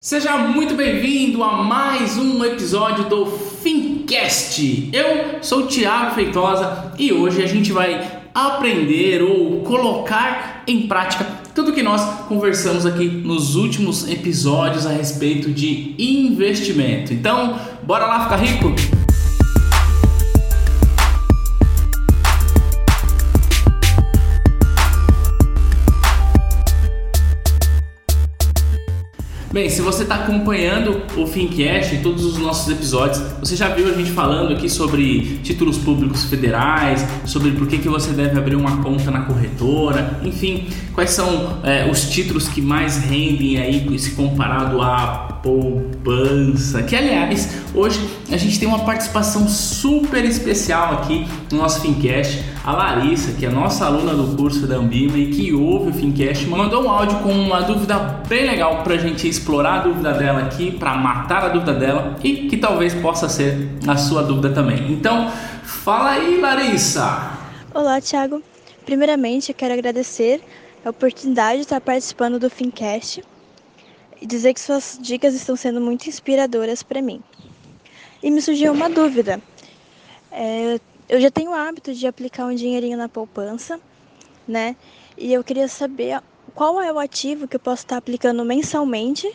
Seja muito bem-vindo a mais um episódio do Fincast. Eu sou o Thiago Feitosa e hoje a gente vai aprender ou colocar em prática tudo que nós conversamos aqui nos últimos episódios a respeito de investimento. Então, bora lá ficar rico? Bem, se você está acompanhando o Fincast e todos os nossos episódios, você já viu a gente falando aqui sobre títulos públicos federais, sobre por que, que você deve abrir uma conta na corretora, enfim, quais são é, os títulos que mais rendem aí se comparado à poupança. Que aliás, hoje a gente tem uma participação super especial aqui no nosso Fincast. A Larissa, que é nossa aluna do curso da Ambima e que ouve o Fincast, mandou um áudio com uma dúvida bem legal para a gente explorar a dúvida dela aqui, para matar a dúvida dela e que talvez possa ser a sua dúvida também. Então, fala aí, Larissa! Olá, Thiago. Primeiramente, eu quero agradecer a oportunidade de estar participando do Fincast e dizer que suas dicas estão sendo muito inspiradoras para mim. E me surgiu uma dúvida. É, eu já tenho o hábito de aplicar um dinheirinho na poupança, né? E eu queria saber qual é o ativo que eu posso estar aplicando mensalmente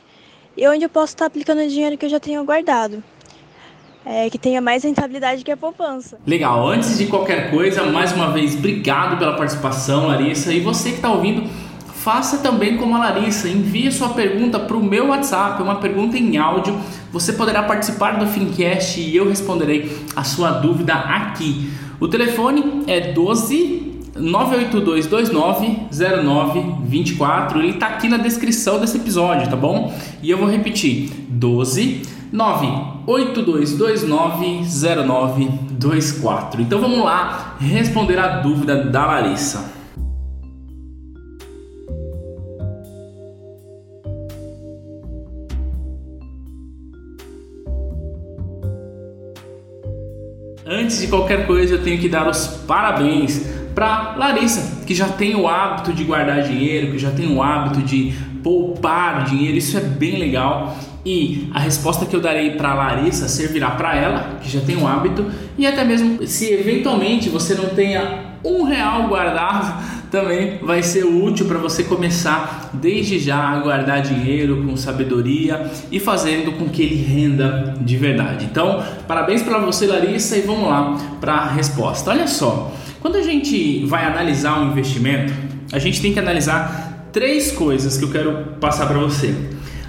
e onde eu posso estar aplicando o dinheiro que eu já tenho guardado. É, que tenha mais rentabilidade que a poupança. Legal, antes de qualquer coisa, mais uma vez, obrigado pela participação, Larissa. E você que está ouvindo, faça também como a Larissa, envie sua pergunta para o meu WhatsApp, uma pergunta em áudio. Você poderá participar do Fincast e eu responderei a sua dúvida aqui. O telefone é 12 982290924. Ele está aqui na descrição desse episódio, tá bom? E eu vou repetir: 12 982290924. Então vamos lá responder a dúvida da Larissa. Antes de qualquer coisa, eu tenho que dar os parabéns para Larissa, que já tem o hábito de guardar dinheiro, que já tem o hábito de poupar dinheiro. Isso é bem legal. E a resposta que eu darei para Larissa servirá para ela, que já tem o hábito, e até mesmo se eventualmente você não tenha um real guardado, também vai ser útil para você começar desde já a guardar dinheiro com sabedoria e fazendo com que ele renda de verdade. Então, parabéns para você, Larissa, e vamos lá para a resposta. Olha só, quando a gente vai analisar um investimento, a gente tem que analisar três coisas que eu quero passar para você.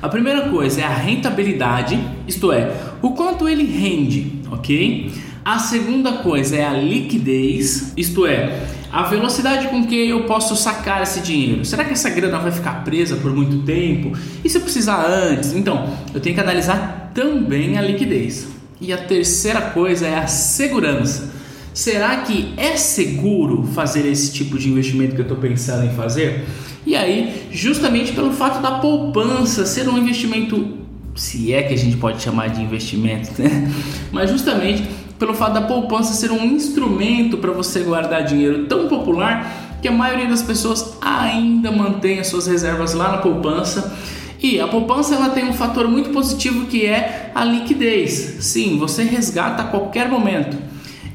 A primeira coisa é a rentabilidade, isto é, o quanto ele rende, ok? A segunda coisa é a liquidez, isto é, a velocidade com que eu posso sacar esse dinheiro. Será que essa grana vai ficar presa por muito tempo? E se eu precisar antes? Então, eu tenho que analisar também a liquidez. E a terceira coisa é a segurança. Será que é seguro fazer esse tipo de investimento que eu estou pensando em fazer? E aí, justamente pelo fato da poupança ser um investimento, se é que a gente pode chamar de investimento, né? Mas justamente pelo fato da poupança ser um instrumento para você guardar dinheiro tão popular que a maioria das pessoas ainda mantém as suas reservas lá na poupança. E a poupança ela tem um fator muito positivo que é a liquidez. Sim, você resgata a qualquer momento.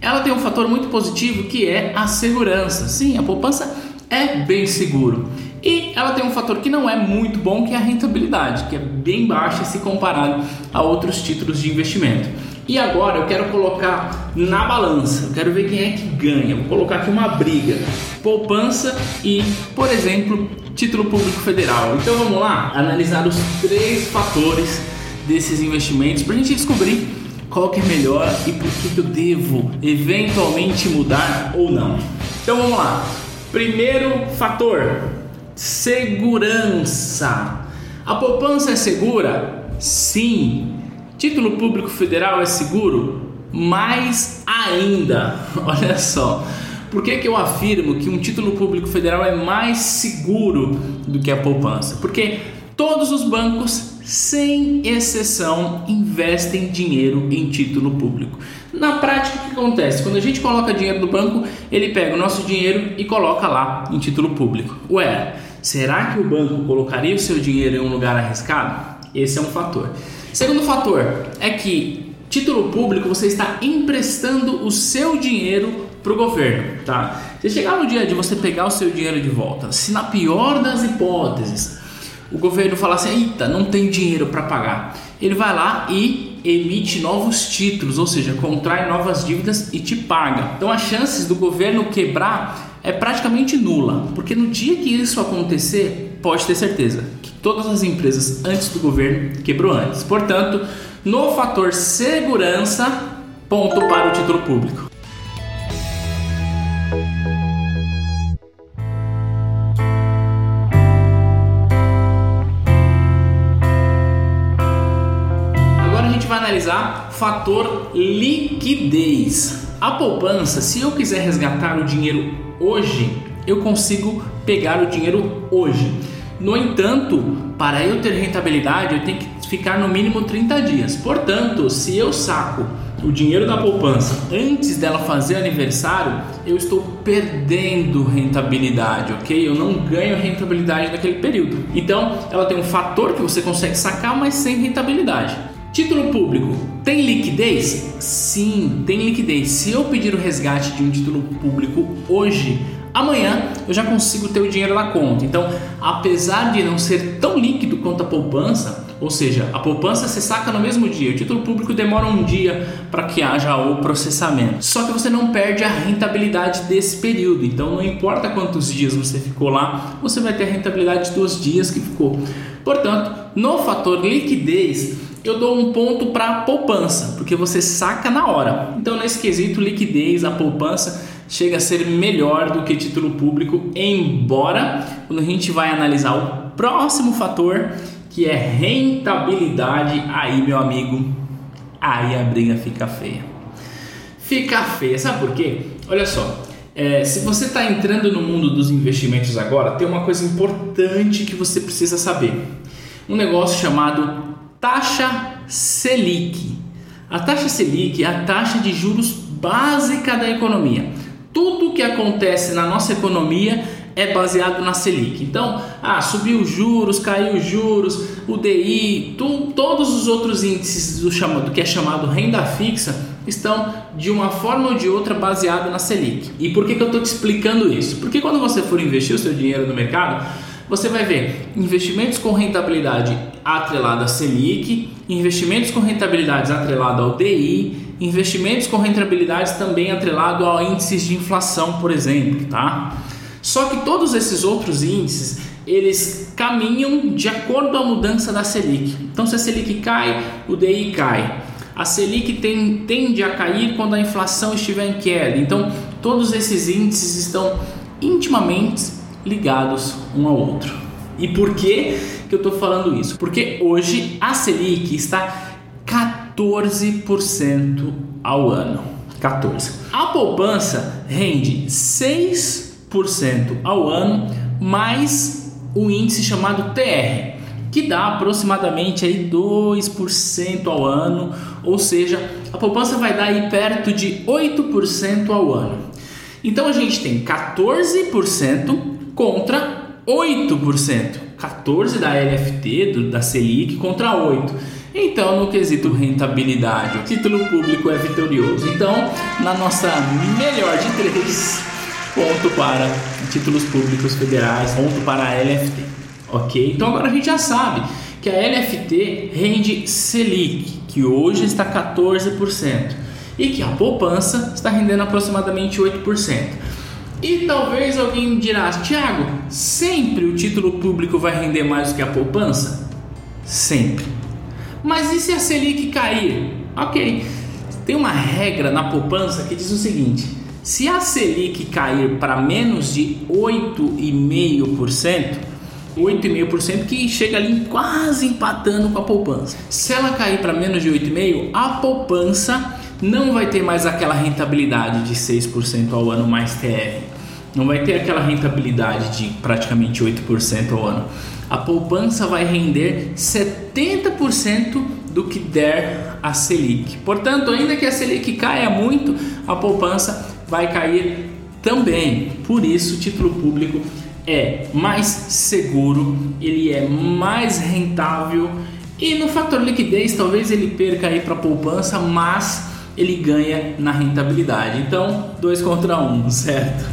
Ela tem um fator muito positivo que é a segurança. Sim, a poupança é bem seguro. E ela tem um fator que não é muito bom, que é a rentabilidade, que é bem baixa se comparado a outros títulos de investimento. E agora eu quero colocar na balança, eu quero ver quem é que ganha. Vou colocar aqui uma briga: poupança e, por exemplo, título público federal. Então vamos lá analisar os três fatores desses investimentos para a gente descobrir qual que é melhor e por que, que eu devo eventualmente mudar ou não. Então vamos lá. Primeiro fator: segurança. A poupança é segura? Sim. Título público federal é seguro? Mais ainda. Olha só. Por que, que eu afirmo que um título público federal é mais seguro do que a poupança? Porque todos os bancos sem exceção, investem dinheiro em título público. Na prática, o que acontece? Quando a gente coloca dinheiro no banco, ele pega o nosso dinheiro e coloca lá em título público. Ué, será que o banco colocaria o seu dinheiro em um lugar arriscado? Esse é um fator. Segundo fator é que título público você está emprestando o seu dinheiro para o governo, tá? Se chegar no dia de você pegar o seu dinheiro de volta, se na pior das hipóteses o governo falar assim, eita, não tem dinheiro para pagar, ele vai lá e emite novos títulos, ou seja, contrai novas dívidas e te paga. Então as chances do governo quebrar é praticamente nula, porque no dia que isso acontecer, pode ter certeza que todas as empresas antes do governo quebrou antes. Portanto, no fator segurança, ponto para o título público. analisar fator liquidez. A poupança, se eu quiser resgatar o dinheiro hoje, eu consigo pegar o dinheiro hoje. No entanto, para eu ter rentabilidade, eu tenho que ficar no mínimo 30 dias. Portanto, se eu saco o dinheiro da poupança antes dela fazer aniversário, eu estou perdendo rentabilidade, ok? Eu não ganho rentabilidade naquele período. Então, ela tem um fator que você consegue sacar, mas sem rentabilidade. Título público tem liquidez? Sim, tem liquidez. Se eu pedir o resgate de um título público hoje, amanhã eu já consigo ter o dinheiro na conta. Então, apesar de não ser tão líquido quanto a poupança, ou seja, a poupança se saca no mesmo dia, o título público demora um dia para que haja o processamento. Só que você não perde a rentabilidade desse período. Então, não importa quantos dias você ficou lá, você vai ter a rentabilidade dos dias que ficou. Portanto, no fator liquidez, eu dou um ponto para poupança, porque você saca na hora. Então, nesse quesito, liquidez, a poupança chega a ser melhor do que título público, embora quando a gente vai analisar o próximo fator, que é rentabilidade, aí, meu amigo, aí a briga fica feia. Fica feia, sabe por quê? Olha só, é, se você está entrando no mundo dos investimentos agora, tem uma coisa importante que você precisa saber. Um negócio chamado taxa Selic. A taxa Selic é a taxa de juros básica da economia. Tudo que acontece na nossa economia é baseado na Selic. Então, ah, subiu os juros, caiu os juros, o DI, tu, todos os outros índices do, chamado, que é chamado renda fixa estão de uma forma ou de outra baseado na Selic. E por que, que eu estou te explicando isso? Porque quando você for investir o seu dinheiro no mercado, você vai ver investimentos com rentabilidade atrelada à Selic, investimentos com rentabilidades atrelado ao DI, investimentos com rentabilidades também atrelado a índices de inflação, por exemplo, tá? Só que todos esses outros índices, eles caminham de acordo com a mudança da Selic. Então, se a Selic cai, o DI cai. A Selic tem, tende a cair quando a inflação estiver em queda. Então, todos esses índices estão intimamente ligados um ao outro. E por que, que eu estou falando isso? Porque hoje a Selic está 14% ao ano. 14. A poupança rende 6% ao ano mais o índice chamado TR, que dá aproximadamente aí 2% ao ano, ou seja, a poupança vai dar aí perto de 8% ao ano. Então a gente tem 14% contra 8%. 14 da LFT, do, da Selic, contra 8. Então, no quesito rentabilidade, o título público é vitorioso. Então, na nossa melhor de três, ponto para títulos públicos federais, ponto para a LFT. Ok? Então, agora a gente já sabe que a LFT rende Selic, que hoje está 14%, e que a poupança está rendendo aproximadamente 8%. E talvez alguém dirá, Tiago, sempre o título público vai render mais do que a poupança? Sempre. Mas e se a Selic cair? Ok. Tem uma regra na poupança que diz o seguinte: se a Selic cair para menos de 8,5%, 8,5% que chega ali quase empatando com a poupança. Se ela cair para menos de 8,5%, a poupança não vai ter mais aquela rentabilidade de 6% ao ano mais TR. Não vai ter aquela rentabilidade de praticamente 8% ao ano. A poupança vai render 70% do que der a Selic. Portanto, ainda que a Selic caia muito, a poupança vai cair também. Por isso, o título público é mais seguro, ele é mais rentável E no fator liquidez, talvez ele perca aí para poupança, mas ele ganha na rentabilidade. Então, dois contra um, certo?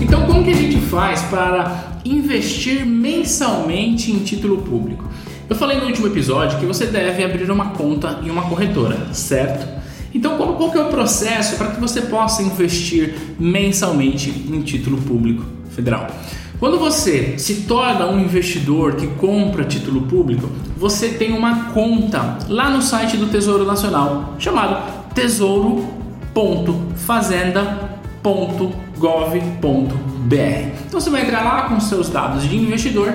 Então, como que a gente faz para investir mensalmente em título público? Eu falei no último episódio que você deve abrir uma conta em uma corretora, certo? Então, qual, qual que é o processo para que você possa investir mensalmente em título público federal? Quando você se torna um investidor que compra título público, você tem uma conta lá no site do Tesouro Nacional chamado tesouro.fazenda.gov.br. Então você vai entrar lá com seus dados de investidor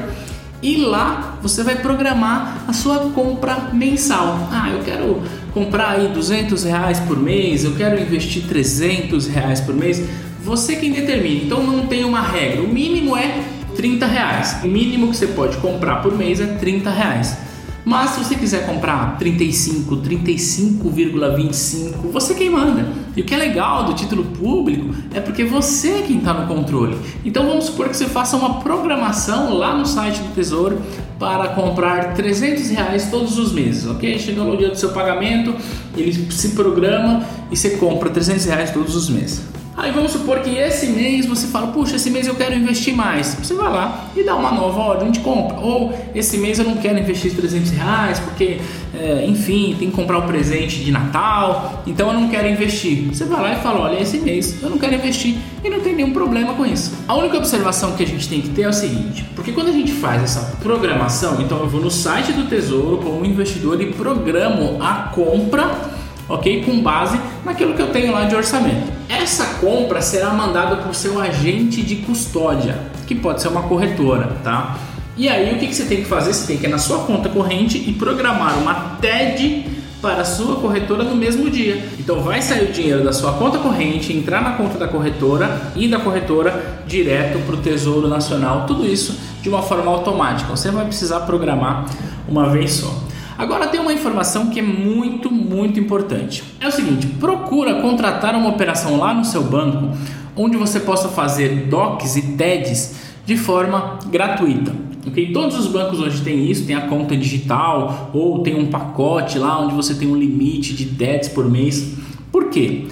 e lá você vai programar a sua compra mensal. Ah, eu quero comprar aí 200 reais por mês, eu quero investir 300 reais por mês. Você quem determina. Então não tem uma regra. O mínimo é 30 reais. O mínimo que você pode comprar por mês é 30 reais. Mas se você quiser comprar 35, 35,25, você quem manda. E o que é legal do título público é porque você é quem está no controle. Então vamos supor que você faça uma programação lá no site do Tesouro para comprar 300 reais todos os meses, ok? Chegando o dia do seu pagamento, ele se programa e você compra 300 reais todos os meses. Aí vamos supor que esse mês você fala, puxa, esse mês eu quero investir mais. Você vai lá e dá uma nova ordem de compra. Ou esse mês eu não quero investir 300 reais porque, é, enfim, tem que comprar o um presente de Natal, então eu não quero investir. Você vai lá e fala, olha, esse mês eu não quero investir e não tem nenhum problema com isso. A única observação que a gente tem que ter é o seguinte, porque quando a gente faz essa programação, então eu vou no site do Tesouro como investidor e programo a compra ok? Com base naquilo que eu tenho lá de orçamento. Essa compra será mandada para o seu agente de custódia, que pode ser uma corretora, tá? E aí o que, que você tem que fazer? Você tem que ir na sua conta corrente e programar uma TED para a sua corretora no mesmo dia. Então vai sair o dinheiro da sua conta corrente, entrar na conta da corretora e da corretora direto para o Tesouro Nacional. Tudo isso de uma forma automática. Você vai precisar programar uma vez só. Agora tem uma informação que é muito, muito importante. É o seguinte, procura contratar uma operação lá no seu banco onde você possa fazer DOCs e TEDs de forma gratuita. Okay? Todos os bancos hoje têm isso, tem a conta digital ou tem um pacote lá onde você tem um limite de TEDs por mês. Por quê?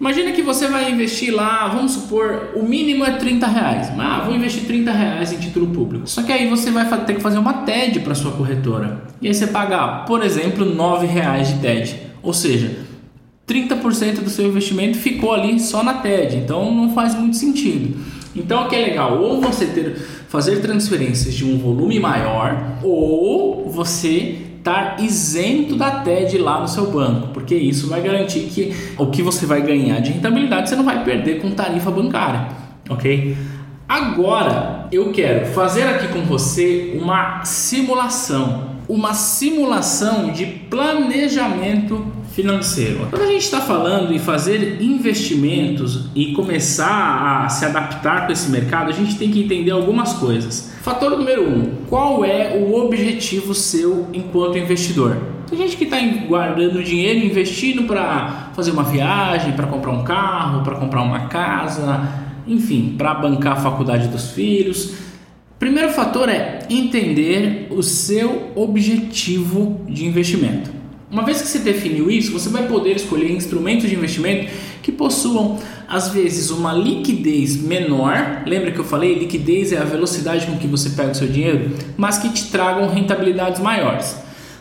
Imagina que você vai investir lá, vamos supor, o mínimo é 30 reais. Ah, vou investir 30 reais em título público. Só que aí você vai ter que fazer uma TED para sua corretora. E aí você paga, por exemplo, 9 reais de TED. Ou seja, 30% do seu investimento ficou ali só na TED. Então não faz muito sentido. Então o que é legal? Ou você ter, fazer transferências de um volume maior, ou você estar isento da TED lá no seu banco, porque isso vai garantir que o que você vai ganhar de rentabilidade você não vai perder com tarifa bancária, ok? Agora eu quero fazer aqui com você uma simulação, uma simulação de planejamento financeiro. Quando a gente está falando em fazer investimentos e começar a se adaptar com esse mercado, a gente tem que entender algumas coisas. Fator número um: qual é o objetivo seu enquanto investidor? Tem gente que está guardando dinheiro, investindo para fazer uma viagem, para comprar um carro, para comprar uma casa, enfim, para bancar a faculdade dos filhos. Primeiro fator é entender o seu objetivo de investimento. Uma vez que você definiu isso, você vai poder escolher instrumentos de investimento que possuam, às vezes, uma liquidez menor. Lembra que eu falei? Liquidez é a velocidade com que você pega o seu dinheiro, mas que te tragam rentabilidades maiores.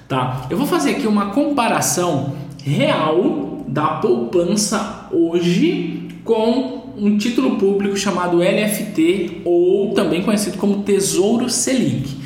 Tá? Eu vou fazer aqui uma comparação real da poupança hoje com um título público chamado LFT ou também conhecido como Tesouro Selic.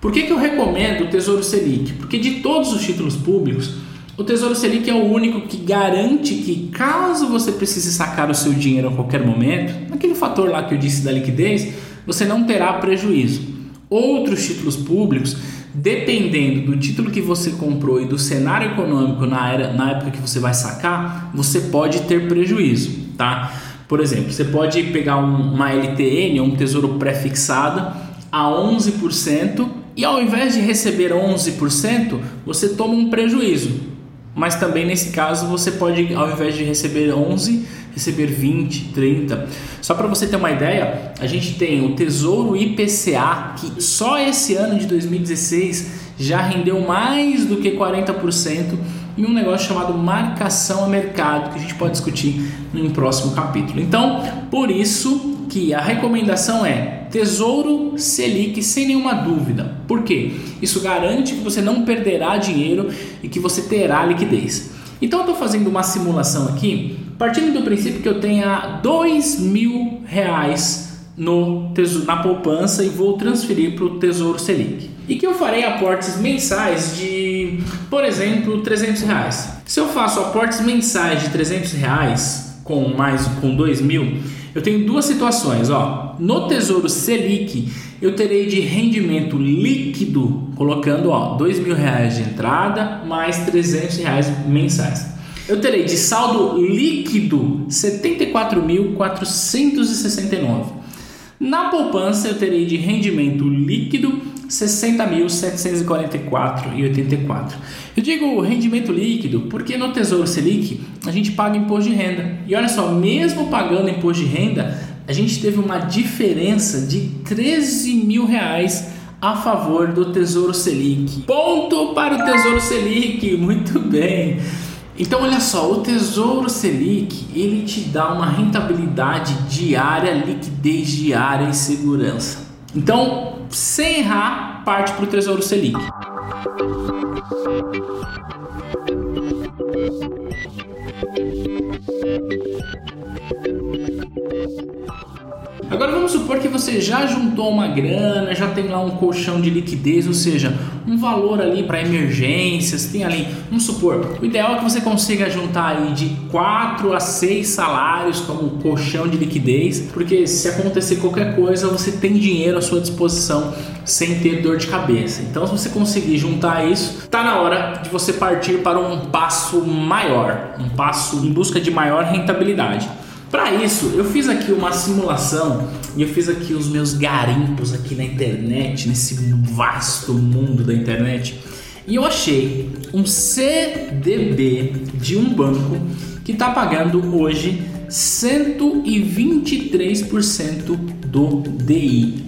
Por que, que eu recomendo o Tesouro Selic? Porque de todos os títulos públicos, o Tesouro Selic é o único que garante que, caso você precise sacar o seu dinheiro a qualquer momento, naquele fator lá que eu disse da liquidez, você não terá prejuízo. Outros títulos públicos, dependendo do título que você comprou e do cenário econômico na, era, na época que você vai sacar, você pode ter prejuízo, tá? Por exemplo, você pode pegar um, uma LTN, um tesouro pré-fixado, a 11% e ao invés de receber 11%, você toma um prejuízo. mas também nesse caso você pode, ao invés de receber 11, receber 20, 30. Só para você ter uma ideia, a gente tem o Tesouro IPCA, que só esse ano de 2016 já rendeu mais do que 40% em um negócio chamado marcação a mercado, que a gente pode discutir no próximo capítulo. Então, por isso que a recomendação é Tesouro Selic sem nenhuma dúvida. Por quê? Isso garante que você não perderá dinheiro e que você terá liquidez. Então, eu estou fazendo uma simulação aqui, partindo do princípio que eu tenha dois mil reais no tesouro, na poupança e vou transferir para o Tesouro Selic. E que eu farei aportes mensais de, por exemplo, 300 reais. Se eu faço aportes mensais de 300 reais com mais com 2 mil, eu tenho duas situações. Ó. No Tesouro Selic, eu terei de rendimento líquido, colocando ó, 2 mil reais de entrada mais 300 reais mensais. Eu terei de saldo líquido 74.469. Na poupança eu terei de rendimento líquido 60.744,84. Eu digo rendimento líquido porque no Tesouro Selic a gente paga imposto de renda. E olha só, mesmo pagando imposto de renda, a gente teve uma diferença de 13 mil reais a favor do Tesouro Selic. Ponto para o Tesouro Selic, muito bem. Então olha só, o Tesouro Selic ele te dá uma rentabilidade diária, liquidez diária e segurança. Então, sem errar, parte para o Tesouro Selic. Agora vamos supor que você já juntou uma grana, já tem lá um colchão de liquidez, ou seja, um valor ali para emergências, tem ali, vamos supor, o ideal é que você consiga juntar aí de 4 a 6 salários como colchão de liquidez, porque se acontecer qualquer coisa, você tem dinheiro à sua disposição sem ter dor de cabeça. Então, se você conseguir juntar isso, tá na hora de você partir para um passo maior, um passo em busca de maior rentabilidade. Para isso, eu fiz aqui uma simulação e eu fiz aqui os meus garimpos aqui na internet, nesse vasto mundo da internet. E eu achei um CDB de um banco que está pagando hoje 123% do DI.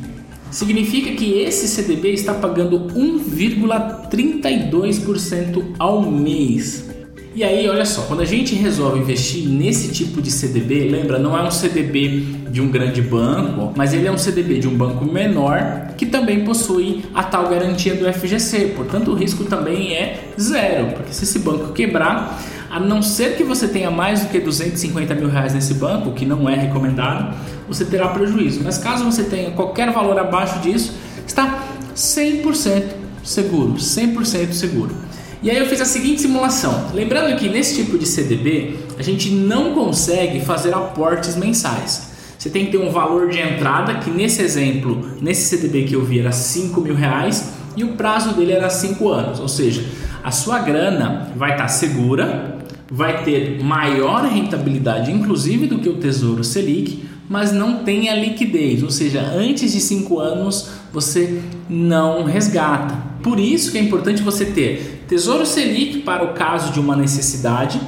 Significa que esse CDB está pagando 1,32% ao mês. E aí, olha só, quando a gente resolve investir nesse tipo de CDB, lembra, não é um CDB de um grande banco, mas ele é um CDB de um banco menor que também possui a tal garantia do FGC. Portanto, o risco também é zero, porque se esse banco quebrar, a não ser que você tenha mais do que 250 mil reais nesse banco, que não é recomendado, você terá prejuízo. Mas caso você tenha qualquer valor abaixo disso, está 100% seguro, 100% seguro. E aí eu fiz a seguinte simulação. Lembrando que nesse tipo de CDB a gente não consegue fazer aportes mensais. Você tem que ter um valor de entrada que nesse exemplo, nesse CDB que eu vi era 5 mil reais e o prazo dele era 5 anos. Ou seja, a sua grana vai estar segura, vai ter maior rentabilidade inclusive do que o Tesouro Selic, mas não tem a liquidez, ou seja, antes de 5 anos você não resgata. Por isso que é importante você ter Tesouro Selic para o caso de uma necessidade.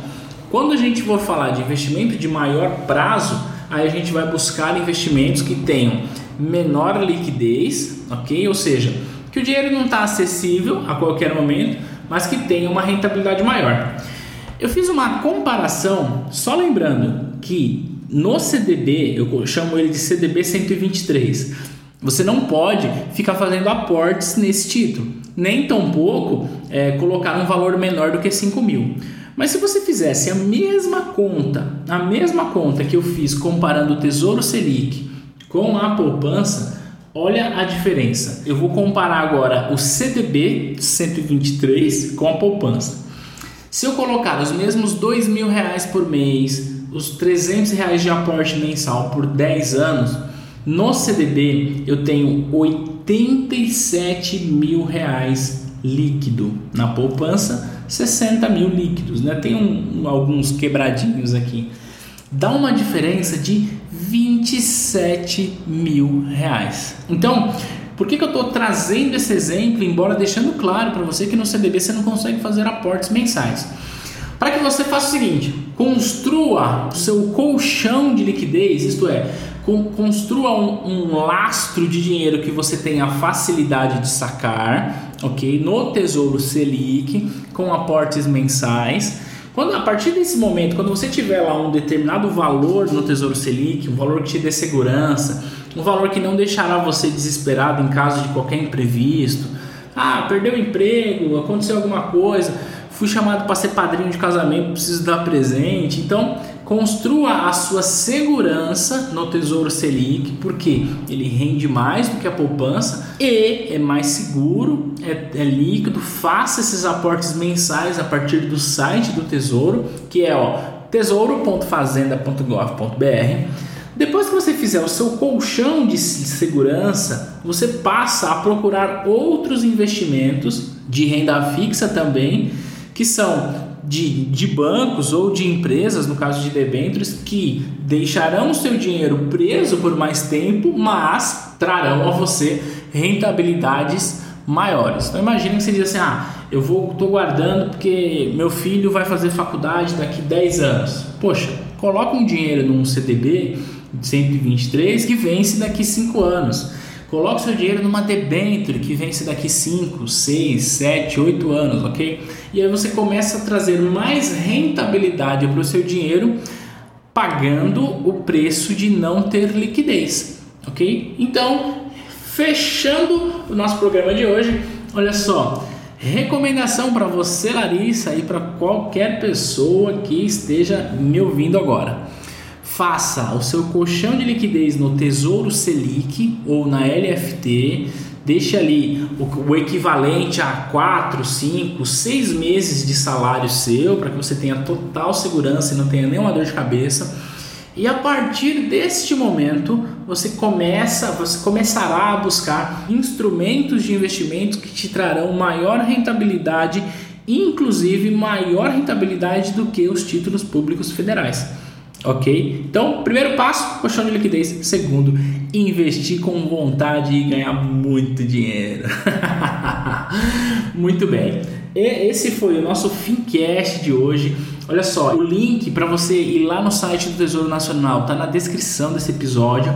Quando a gente for falar de investimento de maior prazo, aí a gente vai buscar investimentos que tenham menor liquidez, ok? Ou seja, que o dinheiro não está acessível a qualquer momento, mas que tenha uma rentabilidade maior. Eu fiz uma comparação, só lembrando que no CDB, eu chamo ele de CDB 123, você não pode ficar fazendo aportes nesse título nem tampouco é, colocar um valor menor do que 5 mil. Mas se você fizesse a mesma conta, a mesma conta que eu fiz comparando o Tesouro Selic com a poupança, olha a diferença. Eu vou comparar agora o CDB 123 com a poupança. Se eu colocar os mesmos dois mil reais por mês, os 300 reais de aporte mensal por 10 anos, no CDB eu tenho 87 mil reais líquido. Na poupança, 60 mil líquidos. Né? Tem um, alguns quebradinhos aqui. Dá uma diferença de 27 mil reais. Então, por que, que eu estou trazendo esse exemplo, embora deixando claro para você que no CDB você não consegue fazer aportes mensais? para que você faça o seguinte: construa o seu colchão de liquidez, isto é, construa um, um, lastro de dinheiro que você tenha facilidade de sacar, ok? No Tesouro Selic, com aportes mensais. Quando, a partir desse momento, quando você tiver lá um determinado valor no Tesouro Selic, um valor que te dê segurança, um valor que não deixará você desesperado em caso de qualquer imprevisto, ah, perdeu o emprego, aconteceu alguma coisa, fui chamado para ser padrinho de casamento, preciso dar presente. Então, construa a sua segurança no Tesouro Selic, porque ele rende mais do que a poupança e é mais seguro, é, é líquido. Faça esses aportes mensais a partir do site do Tesouro, que é ó, tesouro.fazenda.gov.br. Depois que você fizer o seu colchão de segurança, você passa a procurar outros investimentos de renda fixa também, que são de, de bancos ou de empresas, no caso de debêntures, que deixarão o seu dinheiro preso por mais tempo, mas trarão a você rentabilidades maiores. Então imagine que você diz assim: ah, eu vou tô guardando porque meu filho vai fazer faculdade daqui 10 anos. Poxa, coloca um dinheiro num CDB 123 que vence daqui 5 anos. Coloque seu dinheiro numa debênture que vence daqui 5, 6, 7, 8 anos, ok? E aí você começa a trazer mais rentabilidade para o seu dinheiro pagando o preço de não ter liquidez, ok? Então, fechando o nosso programa de hoje, olha só, recomendação para você, Larissa, e para qualquer pessoa que esteja me ouvindo agora faça o seu colchão de liquidez no Tesouro Selic ou na LFT, deixe ali o, o equivalente a 4, 5, 6 meses de salário seu para que você tenha total segurança e não tenha nenhuma dor de cabeça. E a partir deste momento, você começa, você começará a buscar instrumentos de investimento que te trarão maior rentabilidade, inclusive maior rentabilidade do que os títulos públicos federais. Ok? Então, primeiro passo, colchão de liquidez. Segundo, investir com vontade e ganhar muito dinheiro. muito bem. Esse foi o nosso Fincast de hoje. Olha só, o link para você ir lá no site do Tesouro Nacional está na descrição desse episódio.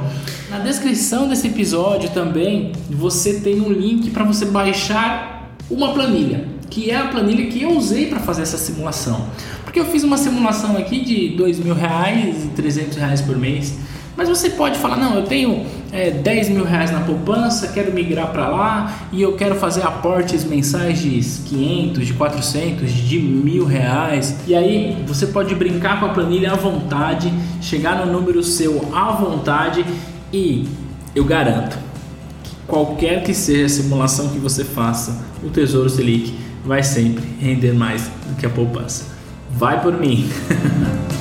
Na descrição desse episódio também você tem um link para você baixar uma planilha, que é a planilha que eu usei para fazer essa simulação. Porque eu fiz uma simulação aqui de dois mil reais e 300 reais por mês. Mas você pode falar, não, eu tenho é, 10 mil reais na poupança, quero migrar para lá e eu quero fazer aportes mensais de 500, de 400, de mil reais. E aí você pode brincar com a planilha à vontade, chegar no número seu à vontade e eu garanto qualquer que seja a simulação que você faça, o Tesouro Selic vai sempre render mais do que a poupança. Vai por mim.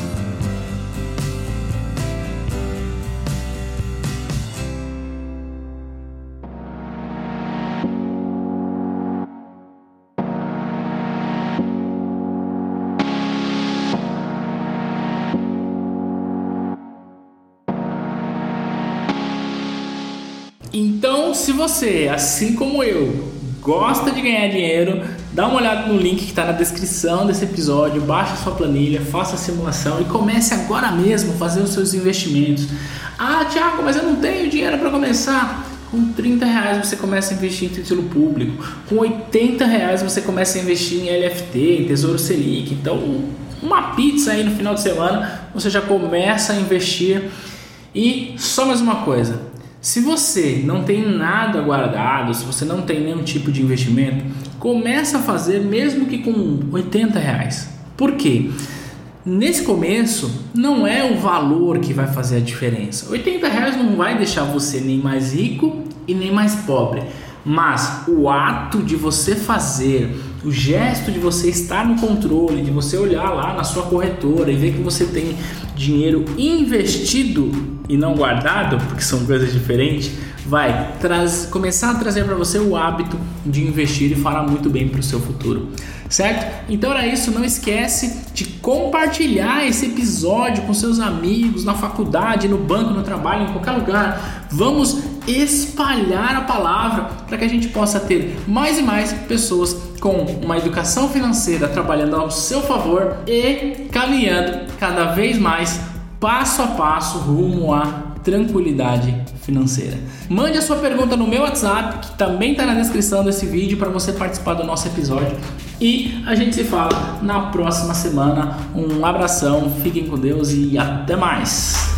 você, assim como eu, gosta de ganhar dinheiro, dá uma olhada no link que está na descrição desse episódio, baixa sua planilha, faça a simulação e comece agora mesmo a fazer os seus investimentos. Ah, Tiago, mas eu não tenho dinheiro para começar. Com 30 reais você começa a investir em título público. Com 80 reais você começa a investir em LFT, em Tesouro Selic. Então, uma pizza aí no final de semana você já começa a investir. E só mais uma coisa, se você não tem nada guardado, se você não tem nenhum tipo de investimento, começa a fazer mesmo que com 80 reais. Por quê? Nesse começo, não é o valor que vai fazer a diferença. 80 reais não vai deixar você nem mais rico e nem mais pobre. Mas o ato de você fazer, o gesto de você estar no controle, de você olhar lá na sua corretora e ver que você tem dinheiro investido e não guardado, porque são coisas diferentes, vai traz, começar a trazer para você o hábito de investir e fará muito bem para o seu futuro, certo? Então era isso, não esquece de compartilhar esse episódio com seus amigos na faculdade, no banco, no trabalho, em qualquer lugar. Vamos espalhar a palavra para que a gente possa ter mais e mais pessoas com uma educação financeira trabalhando ao seu favor e caminhando cada vez mais passo a passo rumo à tranquilidade financeira. Mande a sua pergunta no meu WhatsApp, que também está na descrição desse vídeo para você participar do nosso episódio. E a gente se fala na próxima semana. Um abração, fiquem com Deus e até mais.